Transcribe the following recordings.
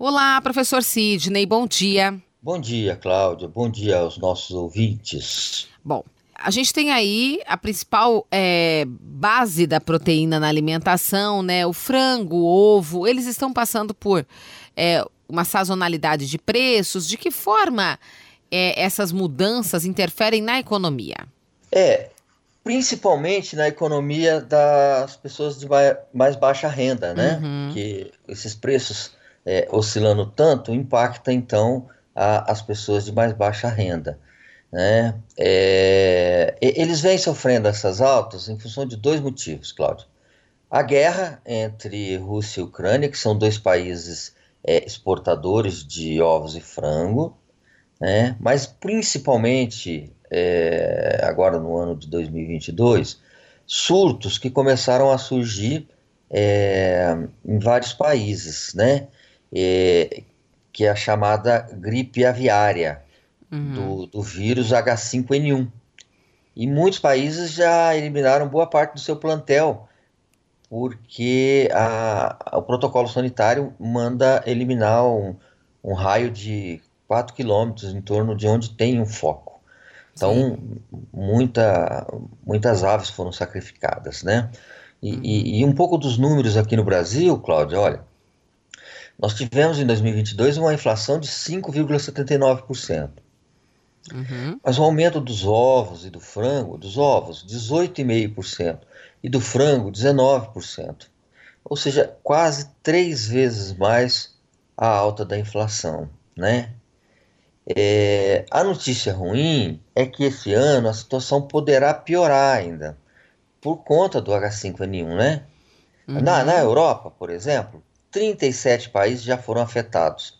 Olá, professor Sidney, bom dia. Bom dia, Cláudia. Bom dia aos nossos ouvintes. Bom, a gente tem aí a principal é, base da proteína na alimentação, né? O frango, o ovo, eles estão passando por é, uma sazonalidade de preços. De que forma é, essas mudanças interferem na economia? É, principalmente na economia das pessoas de mais baixa renda, né? Uhum. Que esses preços é, oscilando tanto impacta então a, as pessoas de mais baixa renda. Né? É, eles vêm sofrendo essas altas em função de dois motivos, Cláudio. A guerra entre Rússia e Ucrânia, que são dois países é, exportadores de ovos e frango, né? mas principalmente é, agora no ano de 2022, surtos que começaram a surgir é, em vários países, né? É, que é a chamada gripe aviária uhum. do, do vírus H5N1. E muitos países já eliminaram boa parte do seu plantel, porque a, a, o protocolo sanitário manda eliminar um, um raio de 4 quilômetros em torno de onde tem um foco. Então, muita, muitas aves foram sacrificadas, né? E, uhum. e, e, um pouco dos números aqui no Brasil, Cláudia, olha, nós tivemos em 2022 uma inflação de 5,79%. Uhum. Mas o aumento dos ovos e do frango, dos ovos, 18,5%, e do frango, 19%. Ou seja, quase três vezes mais a alta da inflação, né? É, a notícia ruim é que esse ano a situação poderá piorar ainda, por conta do H5N1, né? Uhum. Na, na Europa, por exemplo, 37 países já foram afetados.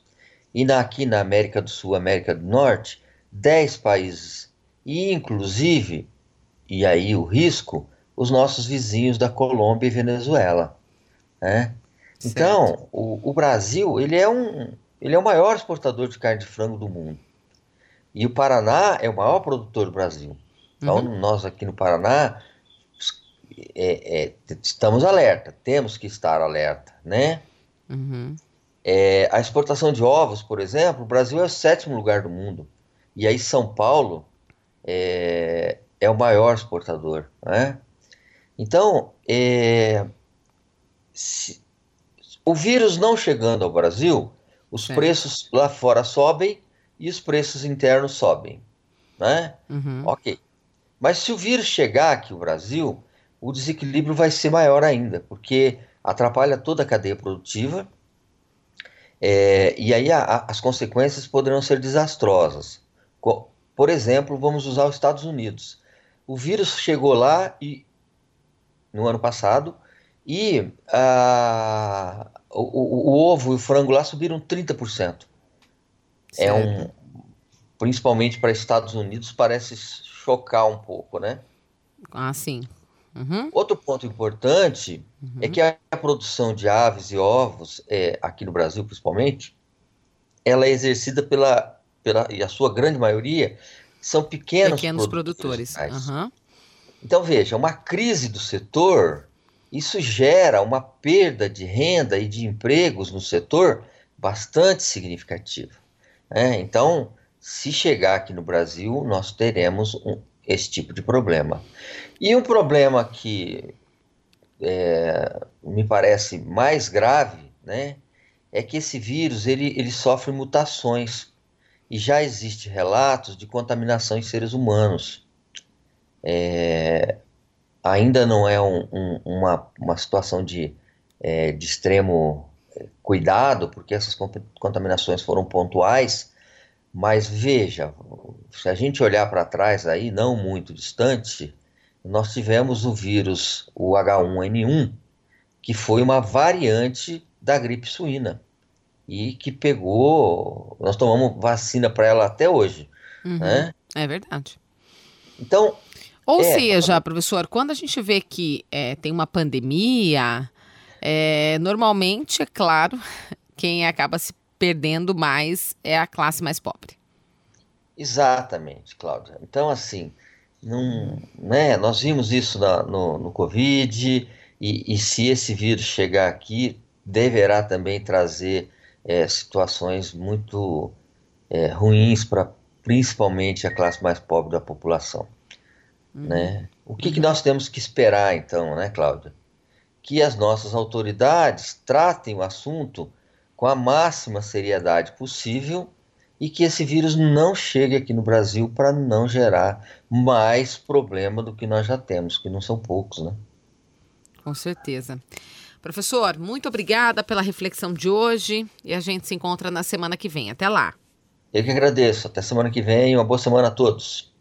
E na, aqui na América do Sul, América do Norte, 10 países, e inclusive, e aí o risco, os nossos vizinhos da Colômbia e Venezuela. Né? Então, o, o, Brasil ele é, um, ele é o maior exportador de carne de frango do mundo. E o Paraná é o maior produtor do Brasil. Então, uhum. nós aqui no Paraná é, é, estamos alerta, temos que estar alerta, né? Uhum. É, a exportação de ovos, por exemplo, o Brasil é o sétimo lugar do mundo. E aí São Paulo é, é o maior exportador. Né? Então, é, se, o vírus não chegando ao Brasil, os Sim. preços lá fora sobem e os preços internos sobem. Né? Uhum. Ok. Mas se o vírus chegar aqui no Brasil, o desequilíbrio vai ser maior ainda, porque atrapalha toda a cadeia produtiva é, e aí a, a, as consequências poderão ser desastrosas. Por exemplo, vamos usar os Estados Unidos. O vírus chegou lá e, no ano passado e a, o, o, o, ovo e o frango lá subiram 30%. Certo. É um, principalmente para Estados Unidos, parece chocar um pouco, né? Ah, sim. Uhum. Outro ponto importante uhum. é que a, a, produção de aves e ovos, é, aqui no Brasil principalmente, ela é exercida pela pela, e a sua grande maioria, são pequenos, pequenos produtores. produtores. Uhum. Então, veja, uma crise do setor, isso gera uma perda de renda e de empregos no setor bastante significativa. Né? Então, se chegar aqui no Brasil, nós teremos um, esse tipo de problema. E um problema que é, me parece mais grave, né, é que esse vírus ele, ele sofre mutações e já existe relatos de contaminação em seres humanos. É, ainda não é um, um, uma, uma situação de, é, de extremo é, cuidado, porque essas contaminações foram pontuais, mas veja, se a gente olhar para trás aí, não muito distante, nós tivemos o vírus, o H1N1, que foi uma variante da gripe suína e que pegou. Nós tomamos vacina para ela até hoje. Uhum, né? É verdade. Então. Ou é, seja, professor, quando a gente vê que é, tem uma pandemia, é, normalmente, é claro, quem acaba se perdendo mais é a classe mais pobre. Exatamente, Cláudia. Então, assim, não, né, nós vimos isso na, no, no Covid, e, e se esse vírus chegar aqui, deverá também trazer é, situações muito é, ruins para principalmente a classe mais pobre da população. Uhum. Né? O que, que nós temos que esperar então, né, Cláudia? Que as nossas autoridades tratem o assunto com a máxima seriedade possível e que esse vírus não chegue aqui no Brasil para não gerar mais problema do que nós já temos, que não são poucos, né? Com certeza. Professor, muito obrigada pela reflexão de hoje e a gente se encontra na semana que vem. Até lá. Eu que agradeço. Até semana que vem. Uma boa semana a todos.